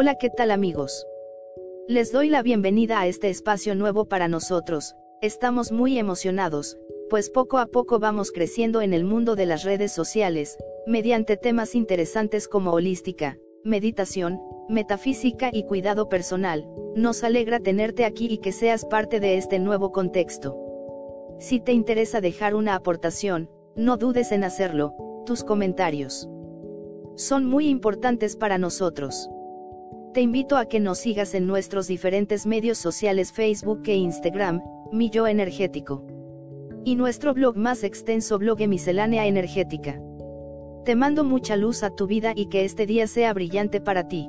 Hola, ¿qué tal amigos? Les doy la bienvenida a este espacio nuevo para nosotros, estamos muy emocionados, pues poco a poco vamos creciendo en el mundo de las redes sociales, mediante temas interesantes como holística, meditación, metafísica y cuidado personal, nos alegra tenerte aquí y que seas parte de este nuevo contexto. Si te interesa dejar una aportación, no dudes en hacerlo, tus comentarios son muy importantes para nosotros. Te invito a que nos sigas en nuestros diferentes medios sociales Facebook e Instagram, Mi Yo Energético. Y nuestro blog más extenso blog Miscelánea Energética. Te mando mucha luz a tu vida y que este día sea brillante para ti.